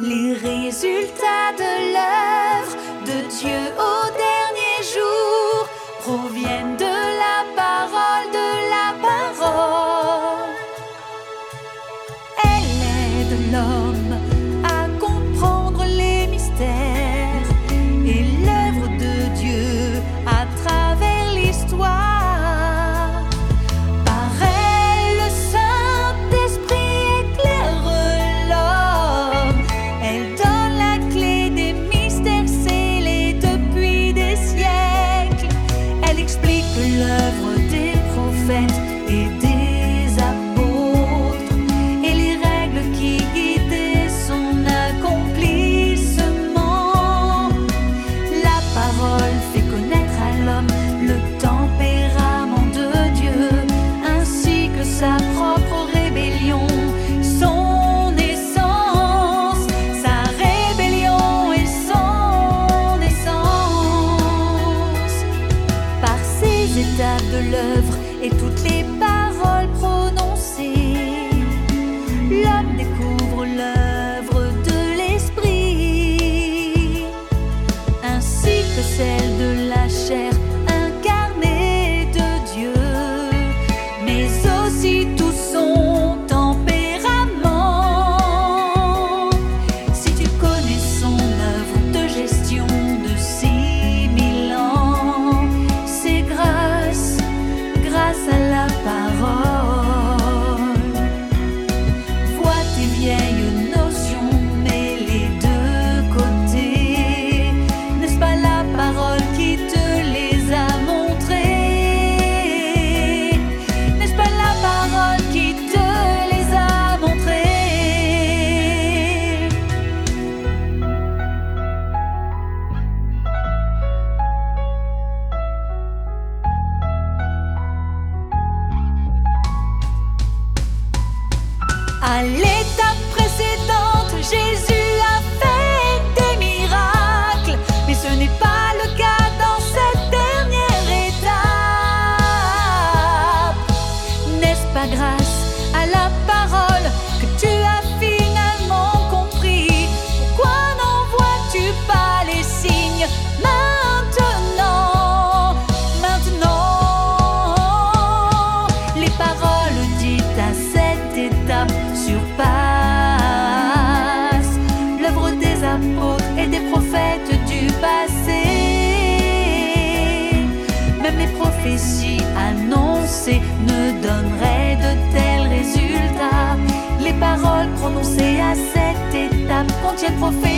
les résultats de l'œuvre de Dieu. et toutes les Alle ne donnerait de tels résultats. Les paroles prononcées à cette étape contiennent profondément